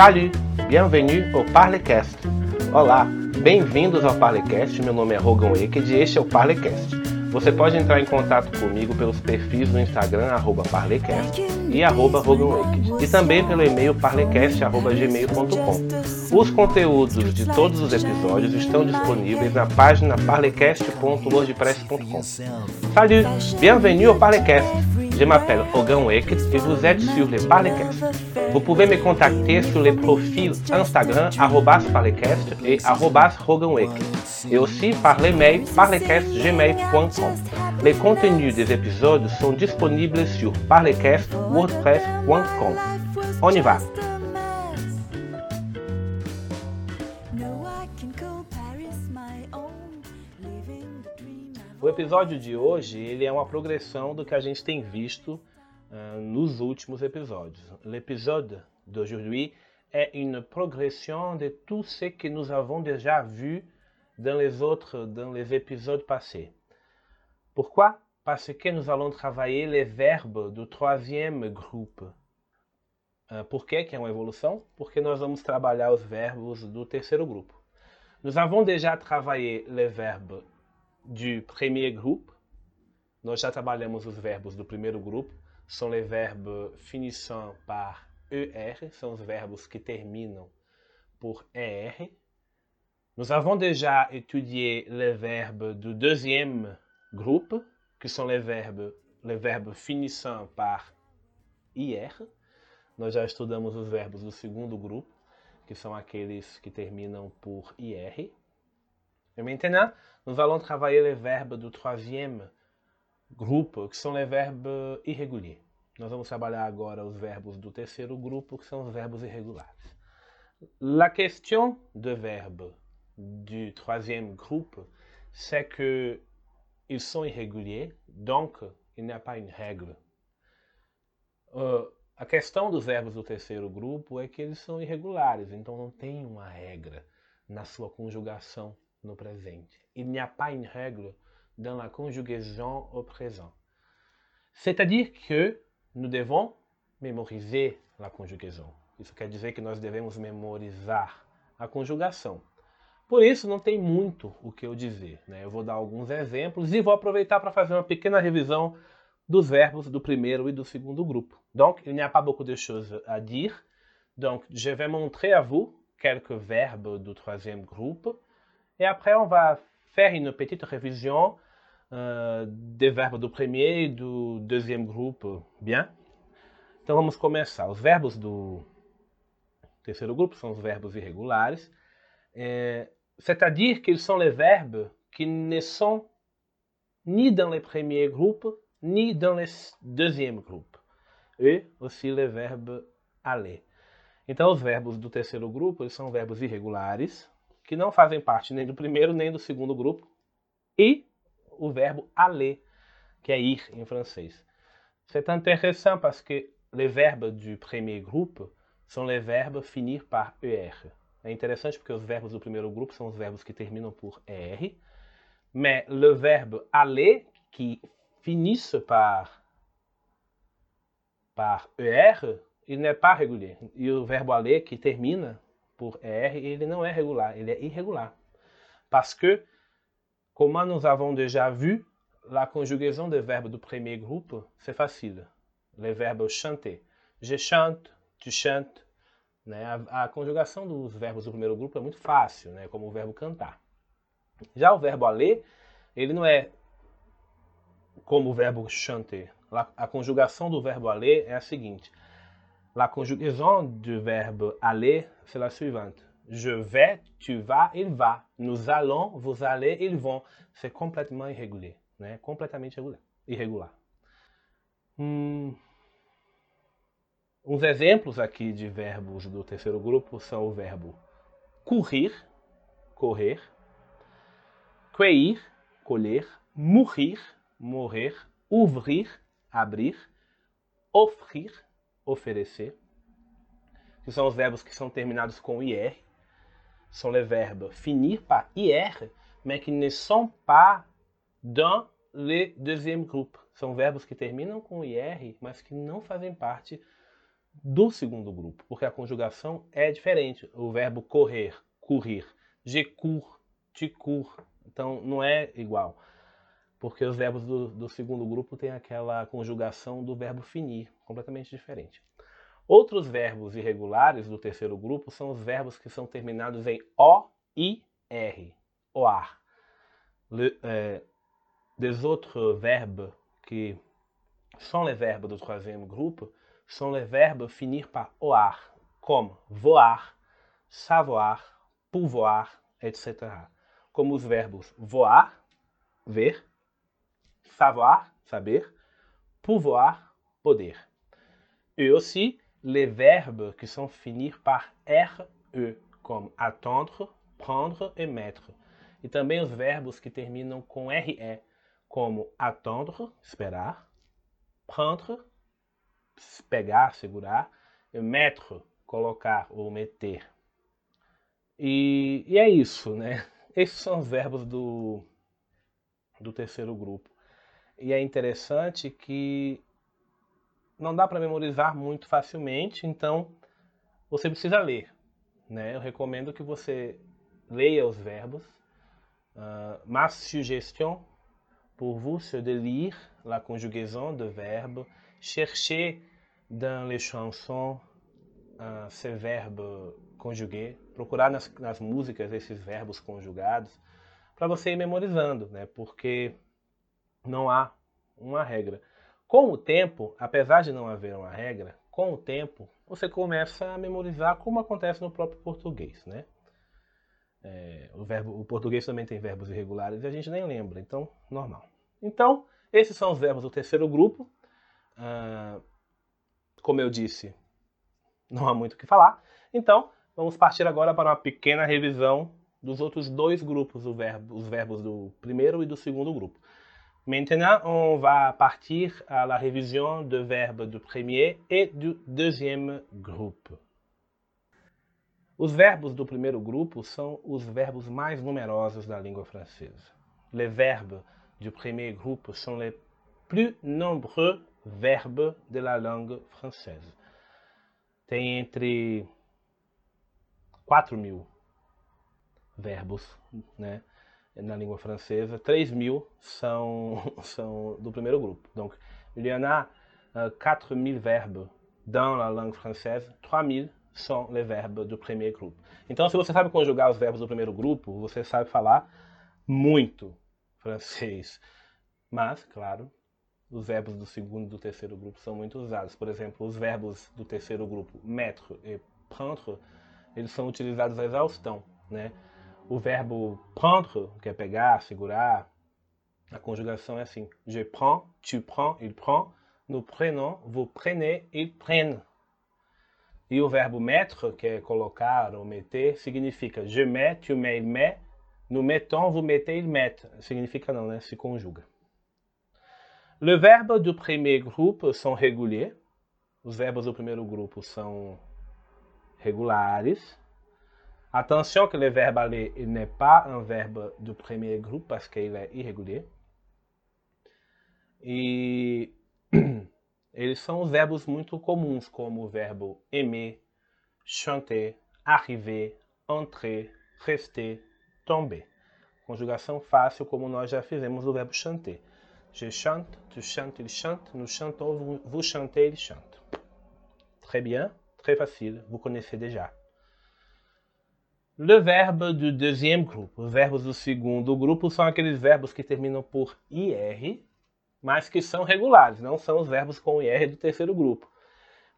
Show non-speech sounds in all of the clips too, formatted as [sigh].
Salut! Bienvenue au Parlecast! Olá, bem-vindos ao Parlecast. Meu nome é Rogan Wicked e este é o Parlecast. Você pode entrar em contato comigo pelos perfis do Instagram, arroba Parlecast e arroba E também pelo e-mail parlecast.gmail.com. Os conteúdos de todos os episódios estão disponíveis na página parlecast.wordpress.com. Salut! Bienvenue au Parlecast! Je m'appelle Hogan Wicked et vous êtes sur le Parlecast. Vous pouvez me contacter sur les profils Instagram @parlecast et @hoganwicked et aussi par l'email parlecastgmail.com. Les contenus des épisodes sont disponibles sur parlecastwordpress.com. On y va. Episódio de hoje ele é uma progressão do que a gente tem visto uh, nos últimos episódios. L'épisode d'aujourd'hui est une progression de tout ce que nous avons déjà vu dans les autres, dans les épisodes passés. Pourquoi Parce que nous allons travailler les verbes do troisième groupe. Uh, por que, que é uma evolução? Porque nós vamos trabalhar os verbos do terceiro grupo. Nous avons déjà travaillé les verbes du premier groupe. Nós já trabalhamos os verbos do primeiro grupo. São les verbes finissant par ER, são os verbos que terminam por ER. Nous avons déjà étudié les verbes du deuxième groupe, que são les verbes, les verbes finissant par IR. Nós já estudamos os verbos do segundo grupo, que são aqueles que terminam por IR. Et maintenant, nous allons travailler les verbes do troisième grupo, que são les verbes irréguliers. Nós vamos trabalhar agora os verbos do terceiro grupo, que são os verbos irregulares. La question de du troisième groupe, c'est que ils sont irréguliers, donc il n'y a pas une règle. Uh, a questão dos verbos do terceiro grupo é que eles são irregulares, então não tem uma regra na sua conjugação no presente. Il n'y a pas une règle dans la conjugaison au présent. C'est-à-dire que nous devons memoriser la conjugação. Isso quer dizer que nós devemos memorizar a conjugação. Por isso, não tem muito o que eu dizer. Né? Eu vou dar alguns exemplos e vou aproveitar para fazer uma pequena revisão dos verbos do primeiro e do segundo grupo. Donc, il n'y a pas beaucoup de choses à dire. Donc, je vais montrer à vous quelques verbes du troisième groupe Et après, on va faire une petite révision uh, des verbes do primeiro e do deuxième groupe. Bien? Então vamos começar. Os verbos do terceiro grupo são os verbos irregulares. C'est-à-dire qu'ils sont les verbes qui ne sont ni dans les premiers groupes, ni dans les deuxième groupes. E aussi les verbes aller. Então, os verbos do terceiro grupo eles são verbos irregulares, que não fazem parte nem do primeiro nem do segundo grupo, e o verbo aller, que é ir em francês. C'est intéressant parce que les verbes du premier groupe são les verbes finir par er. É interessante porque os verbos do primeiro grupo são os verbos que terminam por er, mais le verbe aller, qui finissent par, par er, il n'est pas régulier. E o verbo aller, que termina por ER, ele não é regular, ele é irregular. Parce que, comme nous avons déjà vu, la conjugaison des verbes du premier groupe, c'est facile. Les verbes chanter. Je chante, tu chantes. Né? A, a, conjugação dos verbos do primeiro grupo é muito fácil, né? como o verbo cantar. Já o verbo aller, ele não é como o verbo chanter. A conjugação do verbo aller é a seguinte: La conjugaison du verbe aller, c'est la suivante. Je vais, tu vas, il va. Nous allons, vous allez, ils vont. C'est complètement irrégulier. Né? Completamente irregular. Hum, uns exemplos aqui de verbos do terceiro grupo são o verbo courir, correr, cueillir, colher, mourir, morrer, ouvrir, abrir, offrir, oferecer, que são os verbos que são terminados com IR, são les verbes finir par IR, mais qui ne sont pas dans le deuxième groupe. São verbos que terminam com IR, mas que não fazem parte do segundo grupo, porque a conjugação é diferente. O verbo correr, courir, je cours, tu cours, então não é igual. Porque os verbos do, do segundo grupo têm aquela conjugação do verbo finir, completamente diferente. Outros verbos irregulares do terceiro grupo são os verbos que são terminados em O I R, oar. Le, euh, des autres verbes qui sont les verbes do troisième groupe sont les verbes finir par oar, como voar, savoir, pouvoir, etc. Como os verbos voar, ver, savoir, saber, pouvoir, poder. Et aussi les verbes qui sont finir par RE, comme attendre, prendre e mettre. E também os verbos que terminam com RE, como attendre, esperar, prendre, pegar, segurar, e mettre, colocar ou meter. E, e é isso, né? Esses são os verbos do, do terceiro grupo. E é interessante que não dá para memorizar muito facilmente, então você precisa ler. Né? Eu recomendo que você leia os verbos. Uh, ma suggestion pour vous c'est de lire la conjugaison de verbes, chercher dans les chansons uh, ces verbes conjugués, procurar nas, nas músicas esses verbos conjugados, para você ir memorizando, né? porque não há uma regra. Com o tempo, apesar de não haver uma regra, com o tempo você começa a memorizar como acontece no próprio português, né? É, o, verbo, o português também tem verbos irregulares e a gente nem lembra, então, normal. Então, esses são os verbos do terceiro grupo. Ah, como eu disse, não há muito o que falar. Então, vamos partir agora para uma pequena revisão dos outros dois grupos, verbo, os verbos do primeiro e do segundo grupo. Maintenant, on va partir à la révision de verbes du premier et du deuxième groupe. Os verbos do primeiro grupo são os verbos mais numerosos da língua francesa. Les verbes du premier groupe sont les plus nombreux verbes de la langue française. Tem entre 4 mil verbos, né? Na língua francesa, 3 mil são, [laughs] são do primeiro grupo. Donc, il y en a uh, 4 000 verbes dans la langue française, 3 000 são les verbes do primeiro grupo. Então, se você sabe conjugar os verbos do primeiro grupo, você sabe falar muito francês. Mas, claro, os verbos do segundo e do terceiro grupo são muito usados. Por exemplo, os verbos do terceiro grupo, mettre e prendre, eles são utilizados à exaustão, né? O verbo prendre, que é pegar, segurar, a conjugação é assim. Je prends, tu prends, il prend. Nous prenons, vous prenez, ils prennent. E o verbo mettre, que é colocar ou meter, significa je mets, tu mets, il met. Nous mettons, vous mettez, il met. Significa não, né? Se conjuga. Le do premier groupe são. Os verbos do primeiro grupo são regulares. Attention que le verbe aller n'est pas un verbe du premier groupe parce qu'il est irrégulier. E [clears throat] eles são os verbos muito comuns, como o verbo aimer, chanter, arriver, entrer, rester, tomber. Conjugação fácil, como nós já fizemos o verbo chanter. Je chante, tu chantes, il chante, nous chantons, vous chantez, il chante. Très bien, très facile, vous connaissez déjà. Le verbe do deuxième groupe. Os verbos do segundo grupo são aqueles verbos que terminam por IR, mas que são regulares, não são os verbos com IR do terceiro grupo.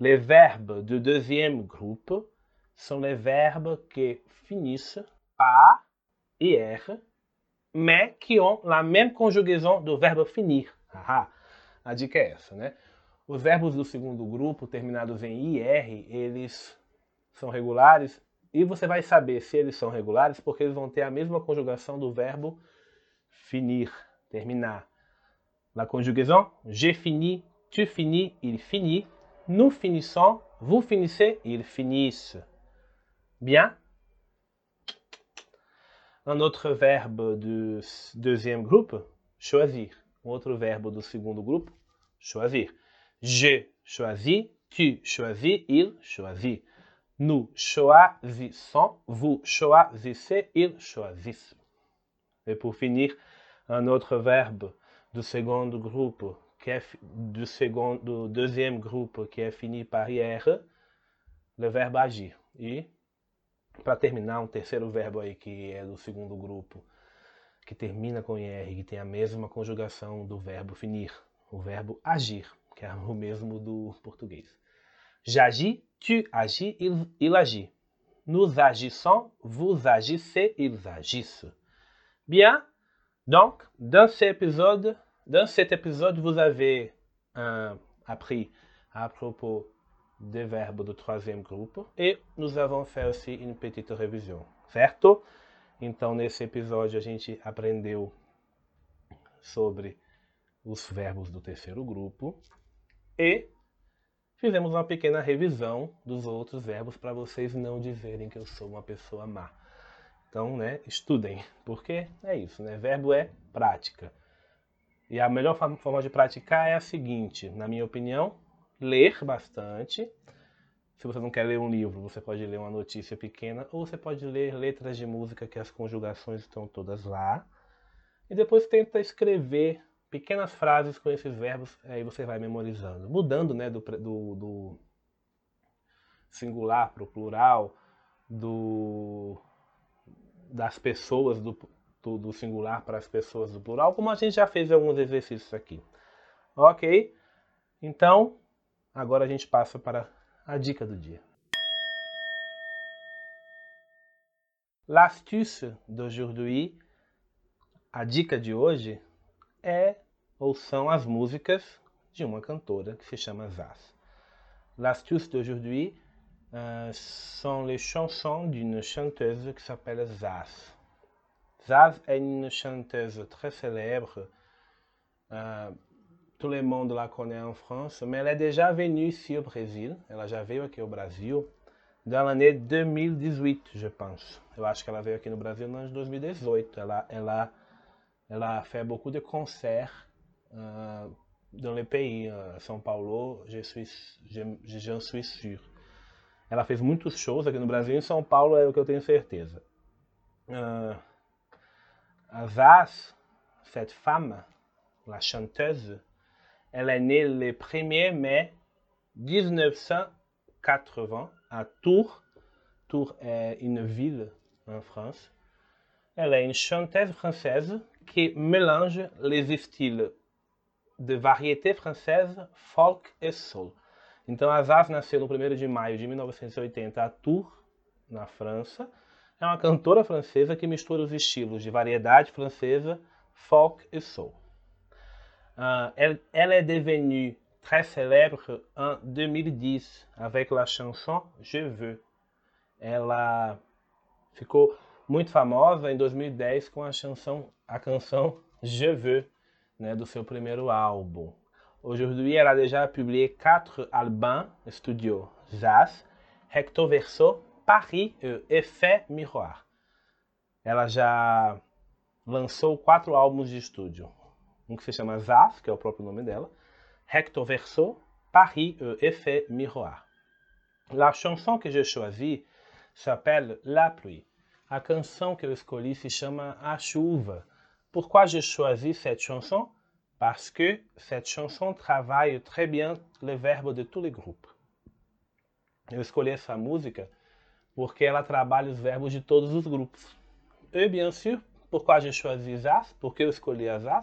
Les verbes du deuxième groupe sont les verbes qui finissent par IR, mais qui ont la même conjugaison do verbo finir. Ah, a dica é essa, né? Os verbos do segundo grupo, terminados em IR, eles são regulares e você vai saber se eles são regulares porque eles vão ter a mesma conjugação do verbo finir, terminar. La conjugaison, j'ai fini, tu finis, il finit, nous finissons, vous finissez, ils finissent. Bien? Un autre verbe du deuxième groupe, choisir. Um outro verbo do segundo grupo, choisir. Je choisis, tu choisis, il choisit. Nous choisissons, vous choisissez, ils choisissent. Et pour finir, un autre verbe du second groupe, qui est, du, second, du deuxième groupe qui est fini par IR, le verbe agir. E, para terminar, um terceiro verbo aí que é do segundo grupo, que termina com IR, que tem a mesma conjugação do verbo finir, o verbo agir, que é o mesmo do português. J'agis, tu agis, il, il agit. Nous agissons, vous agissez, ils agissent. Bien, donc, dans cet épisode, dans cet épisode vous avez euh, appris à propos des verbes do troisième groupe e nous avons fait aussi une petite révision, certo? Então, nesse episódio, a gente aprendeu sobre os verbos do terceiro grupo e fizemos uma pequena revisão dos outros verbos para vocês não dizerem que eu sou uma pessoa má. Então, né, estudem, porque é isso, né? Verbo é prática. E a melhor forma de praticar é a seguinte, na minha opinião, ler bastante. Se você não quer ler um livro, você pode ler uma notícia pequena, ou você pode ler letras de música que as conjugações estão todas lá. E depois tenta escrever pequenas frases com esses verbos, aí você vai memorizando. Mudando né, do, do, do singular para o plural, do, das pessoas do, do, do singular para as pessoas do plural, como a gente já fez alguns exercícios aqui. Ok? Então, agora a gente passa para a dica do dia. L'astuce d'aujourd'hui, a dica de hoje, é ou são as músicas de uma cantora que se chama Zaz. L'astuce d'aujourd'hui uh, sont les chansons d'une chanteuse qui s'appelle Zaz. Zaz est une chanteuse très célèbre. Uh, tout le monde la connaît en France, mais elle est déjà venue ici au Brésil. Ela já veio aqui ao Brasil dans l'année 2018, je pense. Eu acho que ela veio aqui no Brasil no ano de 2018. Ela, ela, ela fait beaucoup de concerts uh, dans le pays. Uh, São Paulo, je suis, j'en suis sûr. Ela fez muitos shows aqui no Brasil. Em São Paulo é o que eu tenho certeza. Uh, Vaz, cette femme, la chanteuse, elle est née le 1er mai 1980 à Tours. Tours est une ville en France. Elle est une chanteuse française qui mélange les styles de variété française, folk e soul. Então, a Zaz nasceu no 1 de maio de 1980 a Tours, na França. É uma cantora francesa que mistura os estilos de variedade francesa, folk e soul. Uh, elle, elle, est devenue très célèbre en 2010 avec la chanson Je veux. Ela ficou muito famosa em 2010 com a canção, a canção Je veux, né, do seu primeiro álbum. Aujourd'hui, elle a déjà publié quatre albums studio jazz, recto verso, Paris e Effet Miroir. Ela já lançou quatro álbuns de estúdio. Um que se chama Zaz, que é o próprio nome dela, recto verso, Paris e Effet Miroir. La chanson que j'ai choisie s'appelle La pluie. A canção que eu escolhi se chama A chuva. Pourquoi j'ai choisi cette chanson? Parce que cette chanson travaille très bien le verbe de tous les groupes. Eu escolhi essa música porque ela trabalha os verbos de todos os grupos. E bien sûr, pourquoi j'ai choisi Zaz? Eu escolhi a?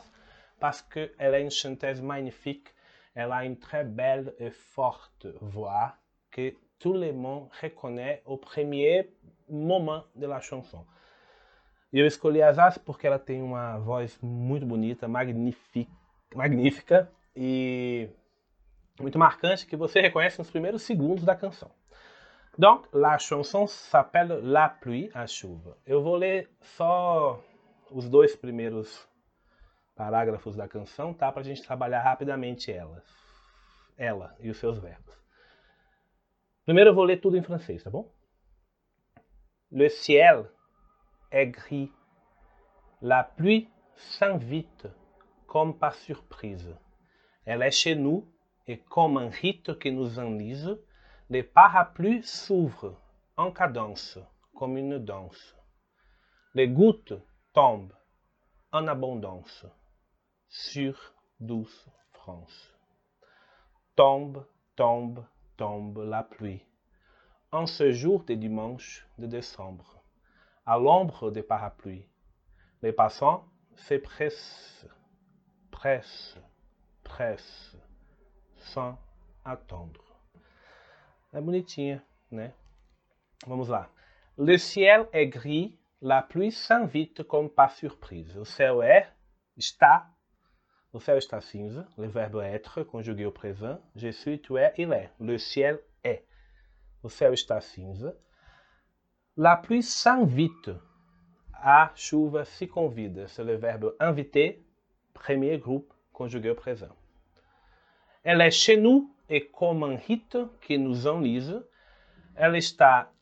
Parce qu'elle est une chanteuse magnifique. Elle a une très belle et forte voix que tout le monde reconnaît au premier moment de la chanson. E eu escolhi a Zaz porque ela tem uma voz muito bonita, magnífica, magnífica e muito marcante que você reconhece nos primeiros segundos da canção. Donc, la chanson s'appelle La pluie, a chuva. Eu vou ler só os dois primeiros parágrafos da canção, tá? Para a gente trabalhar rapidamente ela, ela e os seus verbos. Primeiro eu vou ler tudo em francês, tá bom? Le ciel La pluie s'invite comme par surprise. Elle est chez nous et comme un rite qui nous enlise, les parapluies s'ouvrent en cadence, comme une danse. Les gouttes tombent en abondance sur douce France. Tombe, tombe, tombe la pluie. En ce jour de dimanche de décembre, à l'ombre des parapluies, les passants se pressent, pressent, sans attendre. É bonitinha, né? Vamos lá. Le ciel est gris, la pluie s'invite comme par surprise. O céu é, está, o céu está cinza. Le verbe être, conjugué au présent. Je suis, tu es, il est. Le ciel est. O céu está cinza. La pluie s'invite. A chuva se convida. C'est le verbe inviter, premier groupe, conjugué au présent. Elle est chez nous et comme un rite que nous enlise. Ela está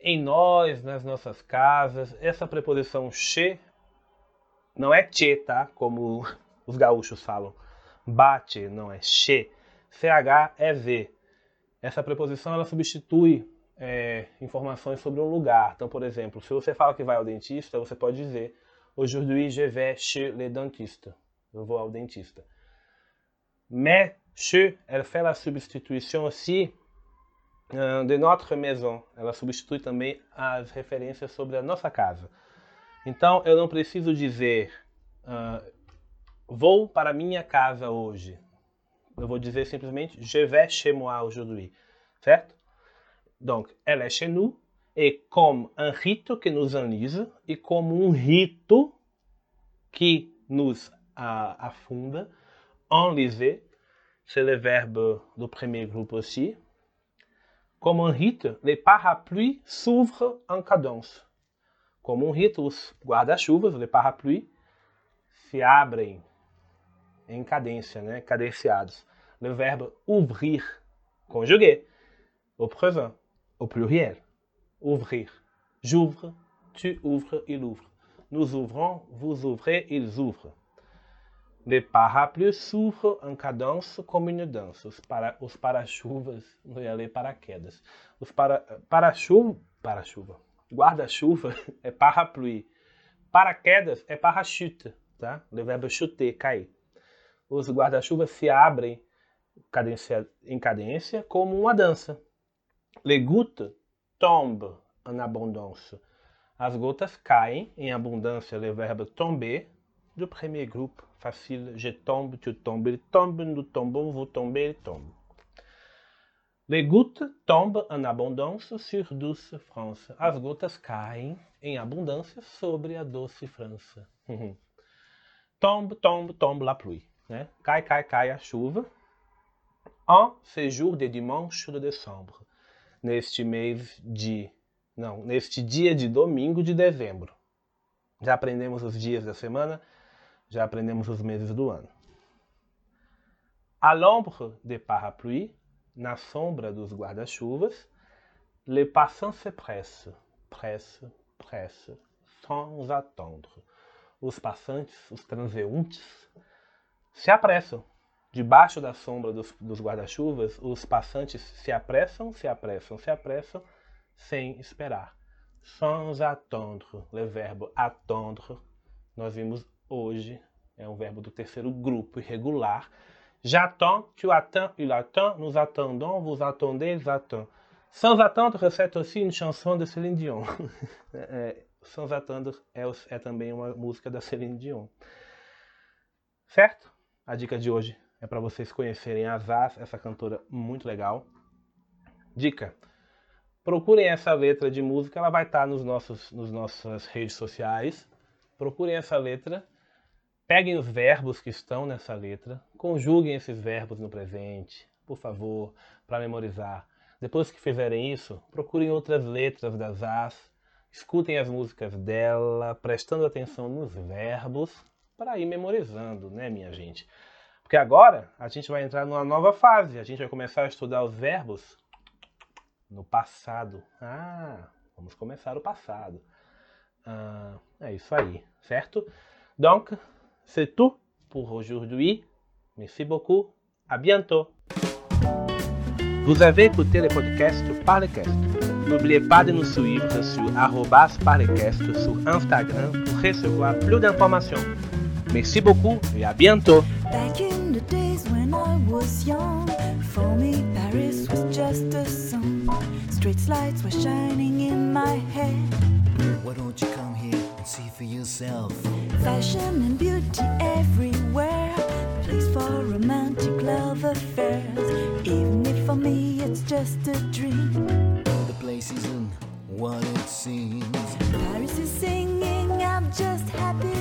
em nós, nas nossas casas. Essa preposição che não é che, tá? Como os gaúchos falam. Bate, não é che. CH é V. Essa preposição ela substitui é, informações sobre um lugar. Então, por exemplo, se você fala que vai ao dentista, você pode dizer Aujourd'hui je vais chez le dentiste. Eu vou ao dentista. Mais che, elle fait la substitution aussi uh, de notre maison. Ela substitui também as referências sobre a nossa casa. Então, eu não preciso dizer uh, vou para minha casa hoje. Eu vou dizer simplesmente je vais chez moi aujourd'hui. Certo? Donc, elle est chez nous et comme un rite que nous enlise e como um rito que nos uh, afunda, enliser, c'est le verbe do premier groupe aussi. Como um rite, les parapluies s'ouvrent en cadence. Como um rito, os guarda-chuvas, les parapluies, se abrem em cadência, né? cadenciados. Le verbe ouvrir, conjugué, au présent, au pluriel. Ouvrir. J'ouvre, tu ouvres, il ouvre. Nous ouvrons, vous ouvrez, ils ouvrent. Les parapluies s'ouvrent en cadence como une danse. Os, para, os para-chuvas, não ia ler paraquedas. Os para, para-chuva, para-chuva, guarda-chuva [laughs] é parapluie. Paraquedas é parachute, tá? O verbo chuter, cair. Os guarda-chuvas se abrem cadência, em cadência como uma dança. Les gouttes tombent en abondance. As gotas caem em abundância. Le verbe tomber do premier groupe facile. Je tombe, tu tombes, il tombe, nous tombons, vous tombez, il tombe. Les gouttes tombent en abondance sur douce France. As gotas caem em abundância sobre a doce França. tombe, tombe, tombe la pluie. Né? Cai, cai, cai a chuva. En séjour de dimanche de décembre. Neste mês de. Não, neste dia de domingo de dezembro. Já aprendemos os dias da semana, já aprendemos os meses do ano. À l'ombre des parapluies, na sombra dos guarda-chuvas, les passants se pressent, pressent, pressent, sans attendre. Os passantes, os transeuntes, se apressam. Debaixo da sombra dos, dos guarda-chuvas, os passantes se apressam, se apressam, se apressam, sem esperar. Sans attendre, le verbo attendre, nós vimos hoje, é um verbo do terceiro grupo irregular. J'attends, tu attends, il attend, nous attendons, vous attendez, ils attendent. Sans attendre, c'est aussi une chanson de Céline Dion. [laughs] é, Sans attendre é, é também uma música da Céline Dion. Certo? A dica de hoje é para vocês conhecerem a Zaz, essa cantora muito legal. Dica: procurem essa letra de música, ela vai estar nos nossos, nos nossas redes sociais. Procurem essa letra, peguem os verbos que estão nessa letra, conjuguem esses verbos no presente, por favor, para memorizar. Depois que fizerem isso, procurem outras letras da Zaz, escutem as músicas dela, prestando atenção nos verbos, para ir memorizando, né, minha gente? Porque agora a gente vai entrar numa nova fase. A gente vai começar a estudar os verbos no passado. Ah, vamos começar o passado. Ah, é isso aí, certo? Donc, c'est tout pour aujourd'hui. Merci beaucoup. À bientôt. Vous avez écouté le podcast Parlecast. N'oubliez pas de nous suivre sur Parlecast sur Instagram pour recevoir plus d'informations. Merci beaucoup et à bientôt. The days when I was young, for me Paris was just a song. Street lights were shining in my head. Why don't you come here and see for yourself? Fashion and beauty everywhere. Place for romantic love affairs. Even if for me it's just a dream. The place isn't what it seems. Paris is singing, I'm just happiness.